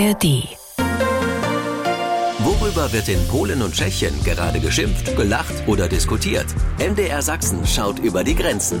ARD. Worüber wird in Polen und Tschechien gerade geschimpft, gelacht oder diskutiert? MDR Sachsen schaut über die Grenzen.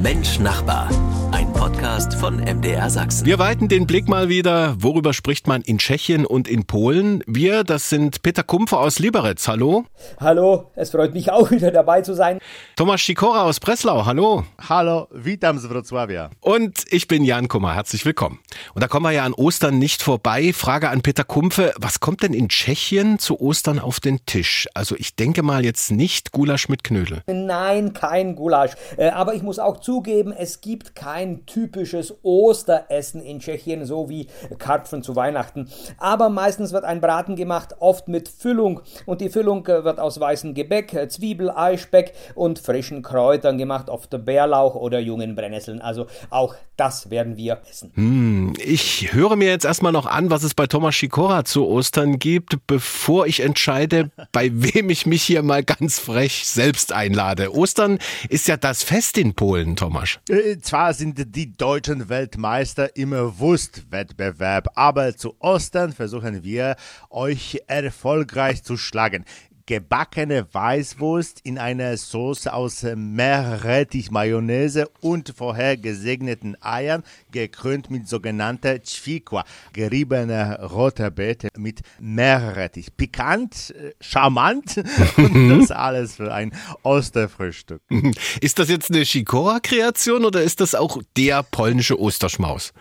Mensch Nachbar. Ein Podcast von MDR Sachsen. Wir weiten den Blick mal wieder. Worüber spricht man in Tschechien und in Polen? Wir, das sind Peter Kumpfer aus Liberec. Hallo. Hallo, es freut mich auch wieder dabei zu sein. Thomas Schikora aus Breslau. Hallo. Hallo, witam z Wrocławia. Und ich bin Jan Kummer. Herzlich willkommen. Und da kommen wir ja an Ostern nicht vorbei. Frage an Peter Kumpfe. Was kommt denn in Tschechien zu Ostern auf den Tisch? Also ich denke mal jetzt nicht Gulasch mit Knödel. Nein, kein Gulasch. Äh, aber ich muss auch zugeben, es gibt kein typisches Osteressen in Tschechien, so wie Karpfen zu Weihnachten. Aber meistens wird ein Braten gemacht, oft mit Füllung. Und die Füllung äh, wird aus weißem Gebäck, äh, Zwiebel, Eispeck und frischen Kräutern gemacht, oft Bärlauch oder jungen Brennnesseln. Also auch das werden wir essen. Hm, ich höre mir jetzt erstmal noch an, was es bei Thomas Schikora zu Ostern gibt, bevor ich entscheide, bei wem ich mich hier mal ganz frech selbst einlade. Ostern ist ja das Fest in Polen, Thomas. Äh, zwar sind die deutschen Weltmeister im Wurstwettbewerb, aber zu Ostern versuchen wir, euch erfolgreich zu schlagen gebackene Weißwurst in einer Soße aus Meerrettich, Mayonnaise und vorher gesegneten Eiern, gekrönt mit sogenannter Chwikwa, geriebene rote Beete mit Meerrettich. Pikant, äh, charmant und das alles für ein Osterfrühstück. Ist das jetzt eine Shikora-Kreation oder ist das auch der polnische Osterschmaus?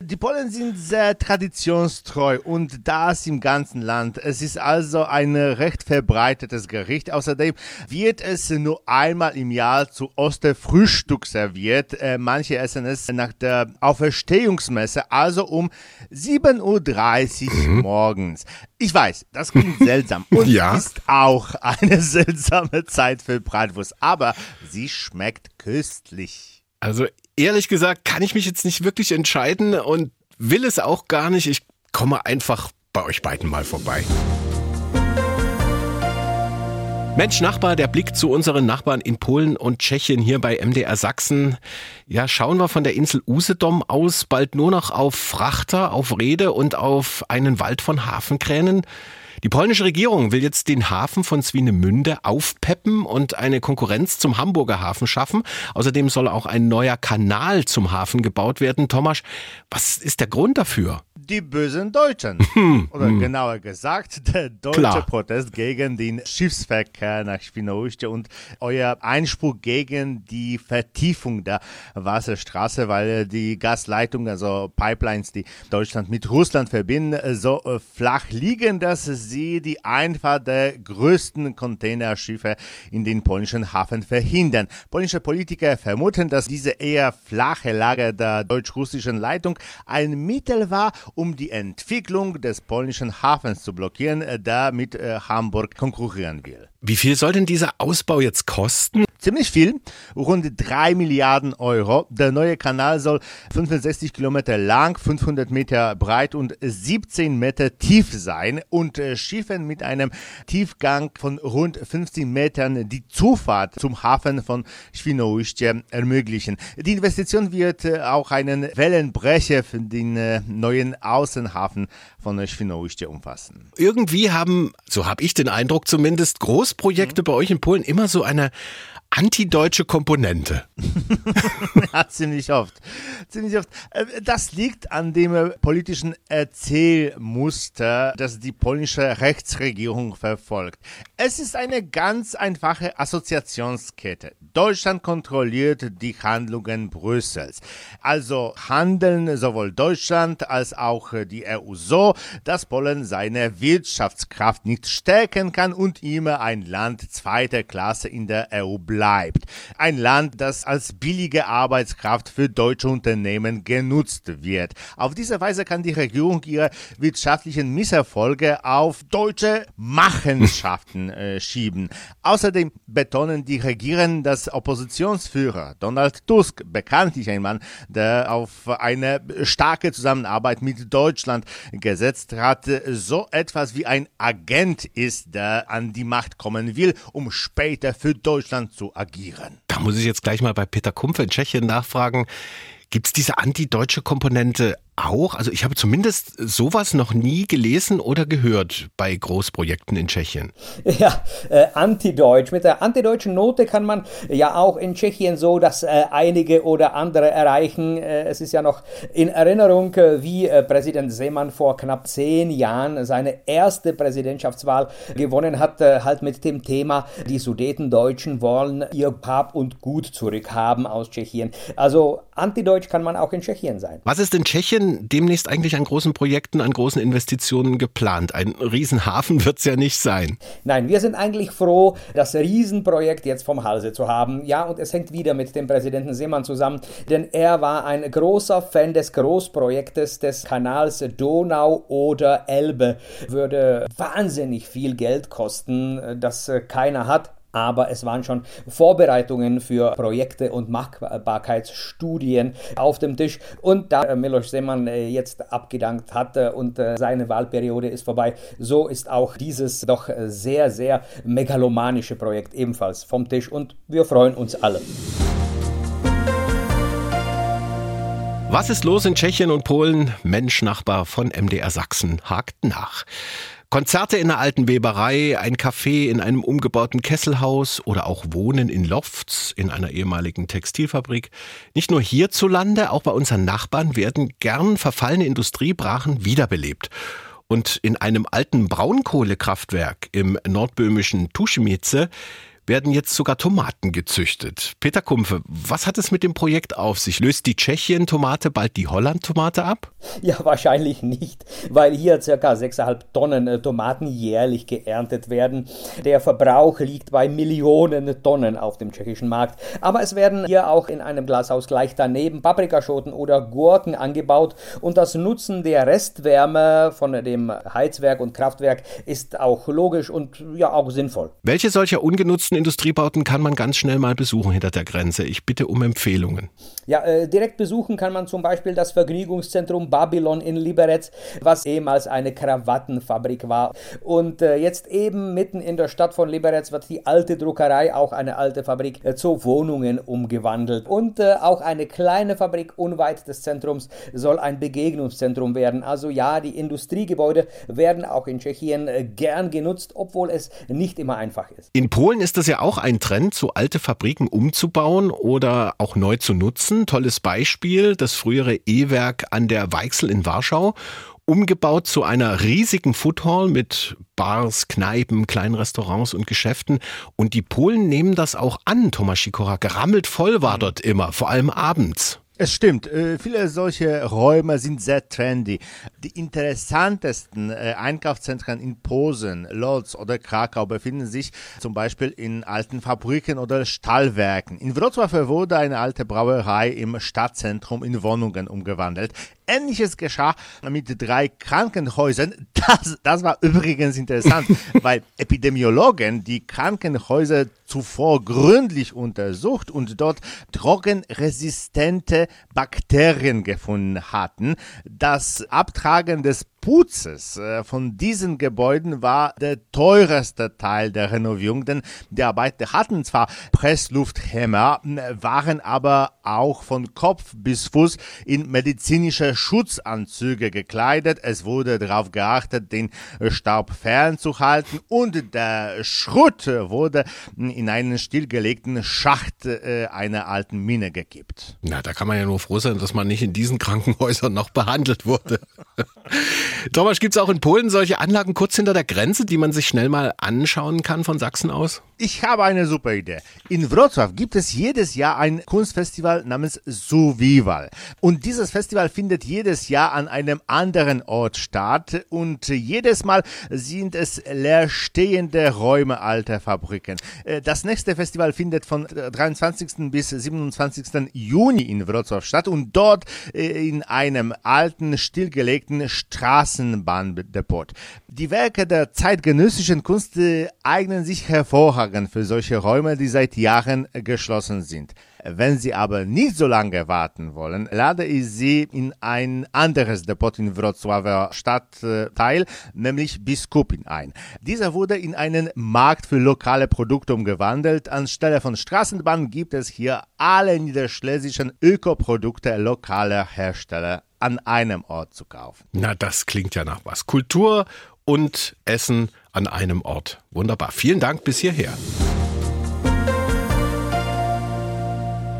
Die Polen sind sehr traditionstreu und das im ganzen Land. Es ist also ein recht verbreitetes verbreitetes Gericht. Außerdem wird es nur einmal im Jahr zu Osterfrühstück serviert. Äh, manche essen es nach der Auferstehungsmesse, also um 7.30 Uhr mhm. morgens. Ich weiß, das klingt seltsam und ja. ist auch eine seltsame Zeit für Bratwurst, aber sie schmeckt köstlich. Also ehrlich gesagt kann ich mich jetzt nicht wirklich entscheiden und will es auch gar nicht. Ich komme einfach bei euch beiden mal vorbei. Mensch, Nachbar, der Blick zu unseren Nachbarn in Polen und Tschechien hier bei MDR Sachsen. Ja, schauen wir von der Insel Usedom aus bald nur noch auf Frachter, auf Rede und auf einen Wald von Hafenkränen. Die polnische Regierung will jetzt den Hafen von Swinemünde aufpeppen und eine Konkurrenz zum Hamburger Hafen schaffen. Außerdem soll auch ein neuer Kanal zum Hafen gebaut werden. Thomas, was ist der Grund dafür? Die bösen Deutschen. Hm, Oder hm. genauer gesagt, der deutsche Klar. Protest gegen den Schiffsverkehr nach Świnoujście und euer Einspruch gegen die Vertiefung der Wasserstraße, weil die Gasleitung, also Pipelines, die Deutschland mit Russland verbinden, so flach liegen, dass sie die Einfahrt der größten Containerschiffe in den polnischen Hafen verhindern. Polnische Politiker vermuten, dass diese eher flache Lage der deutsch-russischen Leitung ein Mittel war, um die Entwicklung des polnischen Hafens zu blockieren, äh, der mit äh, Hamburg konkurrieren will. Wie viel soll denn dieser Ausbau jetzt kosten? Ziemlich viel, rund 3 Milliarden Euro. Der neue Kanal soll 65 Kilometer lang, 500 Meter breit und 17 Meter tief sein und äh, Schiffen mit einem Tiefgang von rund 15 Metern die Zufahrt zum Hafen von Świnoujście ermöglichen. Die Investition wird äh, auch einen Wellenbrecher für den äh, neuen Außenhafen von Świnoujście umfassen. Irgendwie haben, so habe ich den Eindruck zumindest, Großprojekte mhm. bei euch in Polen immer so eine antideutsche Komponente. ja, ziemlich oft. Ziemlich oft. Äh, das liegt an dem äh, politischen Erzählmuster, das die polnische Rechtsregierung verfolgt. Es ist eine ganz einfache Assoziationskette. Deutschland kontrolliert die Handlungen Brüssels. Also handeln sowohl Deutschland als auch die EU so, dass Polen seine Wirtschaftskraft nicht stärken kann und immer ein Land zweiter Klasse in der EU bleibt bleibt. Ein Land, das als billige Arbeitskraft für deutsche Unternehmen genutzt wird. Auf diese Weise kann die Regierung ihre wirtschaftlichen Misserfolge auf deutsche Machenschaften äh, schieben. Außerdem betonen die Regierenden, dass Oppositionsführer Donald Tusk, bekanntlich ein Mann, der auf eine starke Zusammenarbeit mit Deutschland gesetzt hat, so etwas wie ein Agent ist, der an die Macht kommen will, um später für Deutschland zu agieren. Da muss ich jetzt gleich mal bei Peter Kumpf in Tschechien nachfragen. Gibt es diese antideutsche Komponente auch? Also ich habe zumindest sowas noch nie gelesen oder gehört bei Großprojekten in Tschechien. Ja, äh, antideutsch. Mit der antideutschen Note kann man ja auch in Tschechien so dass äh, einige oder andere erreichen. Äh, es ist ja noch in Erinnerung, äh, wie äh, Präsident Seemann vor knapp zehn Jahren seine erste Präsidentschaftswahl gewonnen hat, äh, halt mit dem Thema, die Sudetendeutschen wollen ihr Hab und Gut zurückhaben aus Tschechien. Also antideutsch kann man auch in Tschechien sein. Was ist in Tschechien demnächst eigentlich an großen Projekten, an großen Investitionen geplant? Ein Riesenhafen wird es ja nicht sein. Nein, wir sind eigentlich froh, das Riesenprojekt jetzt vom Halse zu haben. Ja, und es hängt wieder mit dem Präsidenten Seemann zusammen, denn er war ein großer Fan des Großprojektes des Kanals Donau oder Elbe. Würde wahnsinnig viel Geld kosten, das keiner hat aber es waren schon Vorbereitungen für Projekte und Machbarkeitsstudien auf dem Tisch. Und da äh, Miloš Zeman äh, jetzt abgedankt hat und äh, seine Wahlperiode ist vorbei, so ist auch dieses doch sehr, sehr megalomanische Projekt ebenfalls vom Tisch und wir freuen uns alle. Was ist los in Tschechien und Polen? Mensch Nachbar von MDR Sachsen hakt nach. Konzerte in einer alten Weberei, ein Café in einem umgebauten Kesselhaus oder auch Wohnen in Lofts in einer ehemaligen Textilfabrik. Nicht nur hierzulande, auch bei unseren Nachbarn werden gern verfallene Industriebrachen wiederbelebt. Und in einem alten Braunkohlekraftwerk im nordböhmischen Tuschemice werden jetzt sogar Tomaten gezüchtet. Peter Kumpfe, was hat es mit dem Projekt auf sich? Löst die Tschechien-Tomate bald die Holland-Tomate ab? Ja, wahrscheinlich nicht, weil hier ca. 6,5 Tonnen äh, Tomaten jährlich geerntet werden. Der Verbrauch liegt bei Millionen Tonnen auf dem tschechischen Markt. Aber es werden hier auch in einem Glashaus gleich daneben Paprikaschoten oder Gurken angebaut und das Nutzen der Restwärme von dem Heizwerk und Kraftwerk ist auch logisch und ja auch sinnvoll. Welche solcher ungenutzten großen Industriebauten kann man ganz schnell mal besuchen hinter der Grenze. Ich bitte um Empfehlungen. Ja, äh, direkt besuchen kann man zum Beispiel das Vergnügungszentrum Babylon in Liberec, was ehemals eine Krawattenfabrik war. Und äh, jetzt eben mitten in der Stadt von Liberec wird die alte Druckerei, auch eine alte Fabrik, äh, zu Wohnungen umgewandelt. Und äh, auch eine kleine Fabrik unweit des Zentrums soll ein Begegnungszentrum werden. Also ja, die Industriegebäude werden auch in Tschechien äh, gern genutzt, obwohl es nicht immer einfach ist. In Polen ist es es ja auch ein Trend, so alte Fabriken umzubauen oder auch neu zu nutzen. Tolles Beispiel, das frühere E-Werk an der Weichsel in Warschau umgebaut zu einer riesigen Foodhall mit Bars, Kneipen, kleinen Restaurants und Geschäften. Und die Polen nehmen das auch an, Thomas Sikora. Gerammelt voll war dort immer, vor allem abends. Es stimmt, äh, viele solche Räume sind sehr trendy. Die interessantesten äh, Einkaufszentren in Posen, Lodz oder Krakau befinden sich zum Beispiel in alten Fabriken oder Stahlwerken. In Wrocław wurde eine alte Brauerei im Stadtzentrum in Wohnungen umgewandelt. Ähnliches geschah mit drei Krankenhäusern. Das, das war übrigens interessant, weil Epidemiologen die Krankenhäuser zuvor gründlich untersucht und dort drogenresistente Bakterien gefunden hatten. Das Abtragen des Putzes äh, von diesen Gebäuden war der teuerste Teil der Renovierung, denn die Arbeiter hatten zwar Presslufthämmer, waren aber auch von Kopf bis Fuß in medizinische Schutzanzüge gekleidet. Es wurde darauf geachtet, den Staub fernzuhalten und der Schrott wurde in einen stillgelegten Schacht äh, einer alten Mine gekippt. Na, da kann man ja nur froh sein, dass man nicht in diesen Krankenhäusern noch behandelt wurde. Thomas, gibt es auch in Polen solche Anlagen kurz hinter der Grenze, die man sich schnell mal anschauen kann von Sachsen aus? Ich habe eine super Idee. In Wrocław gibt es jedes Jahr ein Kunstfestival namens Suvival. Und dieses Festival findet jedes Jahr an einem anderen Ort statt. Und jedes Mal sind es leerstehende Räume alter Fabriken. Äh, das nächste Festival findet von 23. bis 27. Juni in Wrocław statt. Und dort äh, in einem alten, stillgelegten Straßenbahndepot. Die Werke der zeitgenössischen Kunst eignen sich hervorragend hervorragend für solche Räume, die seit Jahren geschlossen sind. Wenn Sie aber nicht so lange warten wollen, lade ich Sie in ein anderes Depot in Wrocławer Stadtteil, nämlich Biskupin ein. Dieser wurde in einen Markt für lokale Produkte umgewandelt. Anstelle von Straßenbahn gibt es hier alle niederschlesischen Ökoprodukte lokaler Hersteller an einem Ort zu kaufen. Na, das klingt ja nach was. Kultur und Essen an einem Ort. Wunderbar. Vielen Dank bis hierher.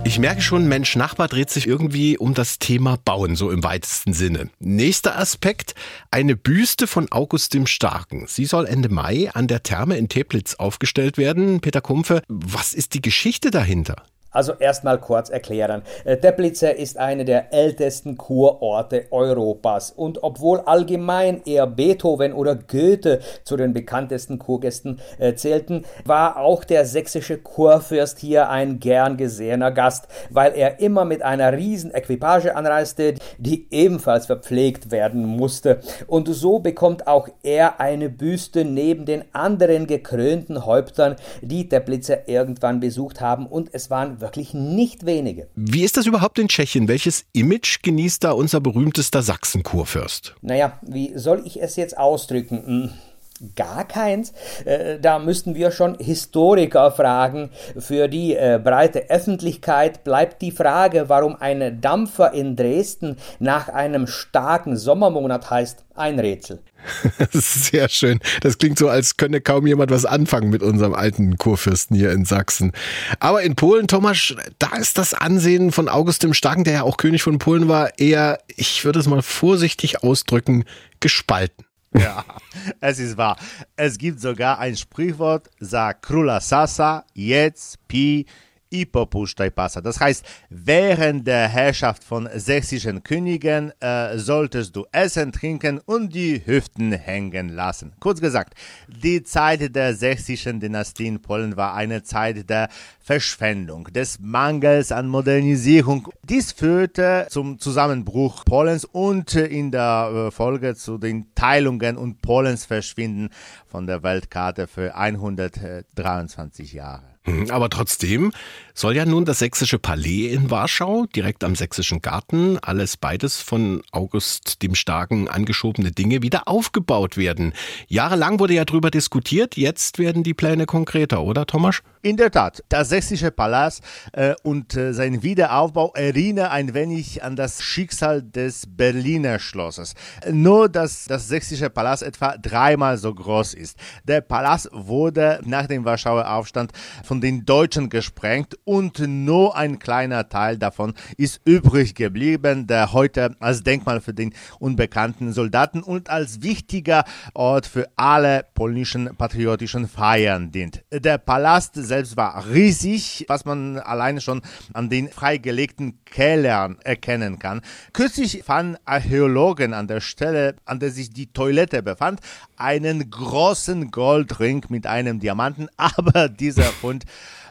Ich merke schon, Mensch Nachbar dreht sich irgendwie um das Thema Bauen, so im weitesten Sinne. Nächster Aspekt, eine Büste von August dem Starken. Sie soll Ende Mai an der Therme in Teplitz aufgestellt werden. Peter Kumpfe, was ist die Geschichte dahinter? Also erstmal kurz erklären. Äh, Teplice ist eine der ältesten Kurorte Europas und obwohl allgemein eher Beethoven oder Goethe zu den bekanntesten Kurgästen äh, zählten, war auch der sächsische Kurfürst hier ein gern gesehener Gast, weil er immer mit einer riesen Equipage anreiste, die ebenfalls verpflegt werden musste. Und so bekommt auch er eine Büste neben den anderen gekrönten Häuptern, die Teplice irgendwann besucht haben und es waren wirklich nicht wenige. Wie ist das überhaupt in Tschechien? Welches Image genießt da unser berühmtester Sachsenkurfürst? Naja, wie soll ich es jetzt ausdrücken? Hm gar keins. Äh, da müssten wir schon Historiker fragen. Für die äh, breite Öffentlichkeit bleibt die Frage, warum ein Dampfer in Dresden nach einem starken Sommermonat heißt, ein Rätsel. Sehr schön. Das klingt so, als könne kaum jemand was anfangen mit unserem alten Kurfürsten hier in Sachsen. Aber in Polen, Thomas, da ist das Ansehen von August dem Starken, der ja auch König von Polen war, eher, ich würde es mal vorsichtig ausdrücken, gespalten. Ja, es ist wahr. Es gibt sogar ein Sprichwort, sa krula sasa, jetzt pi i popuszczaj pasa. Das heißt, während der Herrschaft von sächsischen Königen äh, solltest du essen, trinken und die Hüften hängen lassen. Kurz gesagt, die Zeit der sächsischen Dynastie in Polen war eine Zeit der Verschwendung, des Mangels an Modernisierung. Dies führte zum Zusammenbruch Polens und in der äh, Folge zu den Teilungen und Polens Verschwinden von der Weltkarte für 123 Jahre. Hm, aber trotzdem soll ja nun das sächsische Palais in Warschau, direkt am sächsischen Garten, alles beides von August dem Starken angeschobene Dinge wieder aufgebaut werden. Jahrelang wurde ja darüber diskutiert, jetzt werden die Pläne konkreter, oder Thomas? In der Tat, das sächsische Palast äh, und äh, sein Wiederaufbau erinnern ein wenig an das Schicksal des Berliner Schlosses. Nur, dass das sächsische Palast etwa dreimal so groß ist. Der Palast wurde nach dem Warschauer Aufstand von den Deutschen gesprengt und nur ein kleiner Teil davon ist übrig geblieben, der heute als Denkmal für den unbekannten Soldaten und als wichtiger Ort für alle polnischen patriotischen Feiern dient. Der Palast selbst war riesig, was man alleine schon an den freigelegten Kellern erkennen kann. Kürzlich fanden Archäologen an der Stelle, an der sich die Toilette befand, einen großen Goldring mit einem Diamanten, aber dieser Fund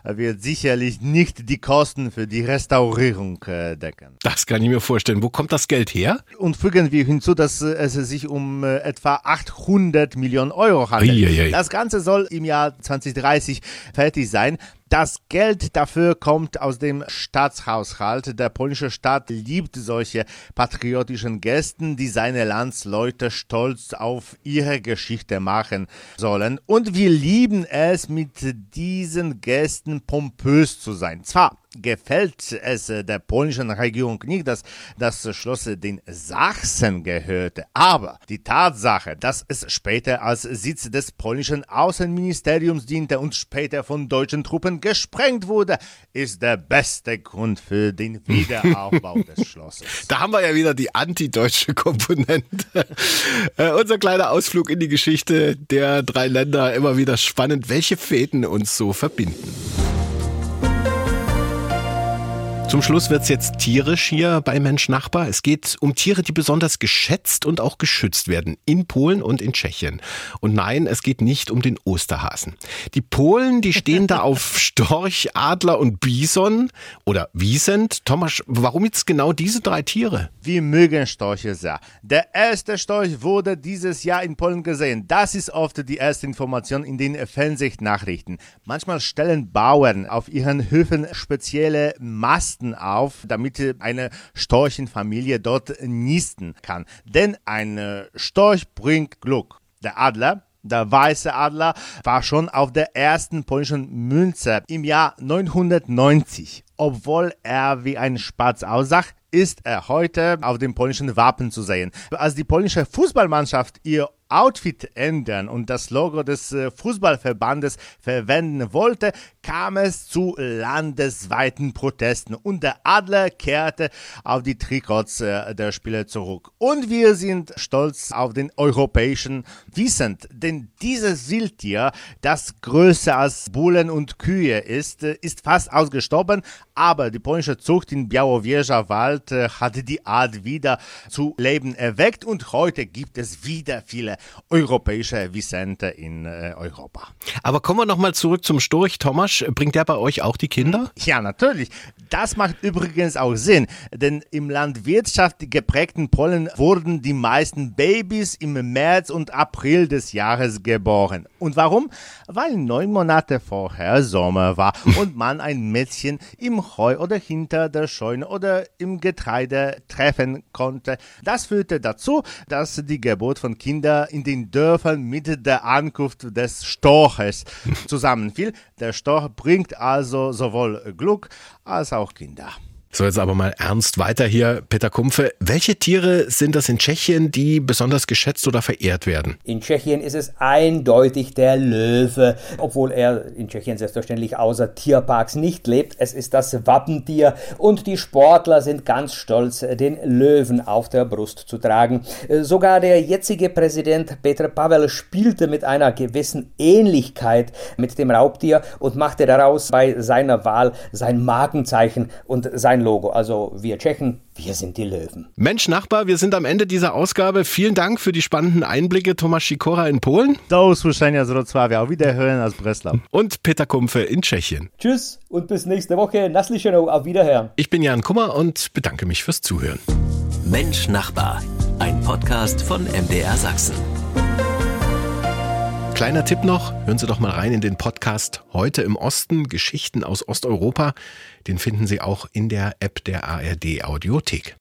wird sicherlich nicht die Kosten für die Restaurierung äh, decken. Das kann ich mir vorstellen. Wo kommt das Geld her? Und fügen wir hinzu, dass äh, es sich um äh, etwa 800 Millionen Euro handelt. Eieiei. Das Ganze soll im Jahr 2030 fertig sein. Das Geld dafür kommt aus dem Staatshaushalt. Der polnische Staat liebt solche patriotischen Gästen, die seine Landsleute stolz auf ihre Geschichte machen sollen. Und wir lieben es, mit diesen Gästen pompös zu sein. Zwar gefällt es der polnischen Regierung nicht, dass das Schloss den Sachsen gehörte. Aber die Tatsache, dass es später als Sitz des polnischen Außenministeriums diente und später von deutschen Truppen gesprengt wurde, ist der beste Grund für den Wiederaufbau des Schlosses. Da haben wir ja wieder die antideutsche Komponente. äh, unser kleiner Ausflug in die Geschichte der drei Länder, immer wieder spannend, welche Fäden uns so verbinden. Zum Schluss wird's jetzt tierisch hier bei Mensch Nachbar. Es geht um Tiere, die besonders geschätzt und auch geschützt werden. In Polen und in Tschechien. Und nein, es geht nicht um den Osterhasen. Die Polen, die stehen da auf Storch, Adler und Bison oder Wiesent. Thomas, warum jetzt genau diese drei Tiere? Wir mögen Storche sehr. Der erste Storch wurde dieses Jahr in Polen gesehen. Das ist oft die erste Information in den Fernsichtnachrichten. Manchmal stellen Bauern auf ihren Höfen spezielle Masten Nisten auf, damit eine Storchenfamilie dort nisten kann. Denn ein Storch bringt Glück. Der Adler, der weiße Adler war schon auf der ersten polnischen Münze im Jahr 990. Obwohl er wie ein Spatz aussah, ist er heute auf dem polnischen Wappen zu sehen. Als die polnische Fußballmannschaft ihr Outfit ändern und das Logo des äh, Fußballverbandes verwenden wollte, kam es zu landesweiten Protesten und der Adler kehrte auf die Trikots äh, der Spieler zurück. Und wir sind stolz auf den europäischen Wiesent, denn dieses Wildtier, das größer als Bullen und Kühe ist, äh, ist fast ausgestorben, aber die polnische Zucht in Białowieża Wald hatte die Art wieder zu Leben erweckt und heute gibt es wieder viele europäische Vicente in äh, Europa. Aber kommen wir nochmal zurück zum Storch. Thomas, bringt der bei euch auch die Kinder? Ja, natürlich. Das macht übrigens auch Sinn, denn im Landwirtschaft geprägten Polen wurden die meisten Babys im März und April des Jahres geboren. Und warum? Weil neun Monate vorher Sommer war und man ein Mädchen im Heu oder hinter der Scheune oder im Getreide treffen konnte. Das führte dazu, dass die Geburt von Kindern in den Dörfern mit der Ankunft des Storches zusammenfiel. Der Storch bringt also sowohl Glück als auch Kinder. So, jetzt aber mal ernst weiter hier, Peter Kumpfe. Welche Tiere sind das in Tschechien, die besonders geschätzt oder verehrt werden? In Tschechien ist es eindeutig der Löwe, obwohl er in Tschechien selbstverständlich außer Tierparks nicht lebt. Es ist das Wappentier und die Sportler sind ganz stolz, den Löwen auf der Brust zu tragen. Sogar der jetzige Präsident Petr Pavel spielte mit einer gewissen Ähnlichkeit mit dem Raubtier und machte daraus bei seiner Wahl sein Markenzeichen und sein Logo. Also wir Tschechen, wir sind die Löwen. Mensch, Nachbar, wir sind am Ende dieser Ausgabe. Vielen Dank für die spannenden Einblicke. Thomas Sikora in Polen. Do usłyszenia z Wrocławia. Auf Wiederhören aus Breslau. Und Peter Kumpfe in Tschechien. Tschüss und bis nächste Woche. Naslicheno, auf Wiederhören. Ich bin Jan Kummer und bedanke mich fürs Zuhören. Mensch, Nachbar. Ein Podcast von MDR Sachsen. Kleiner Tipp noch, hören Sie doch mal rein in den Podcast Heute im Osten, Geschichten aus Osteuropa. Den finden Sie auch in der App der ARD Audiothek.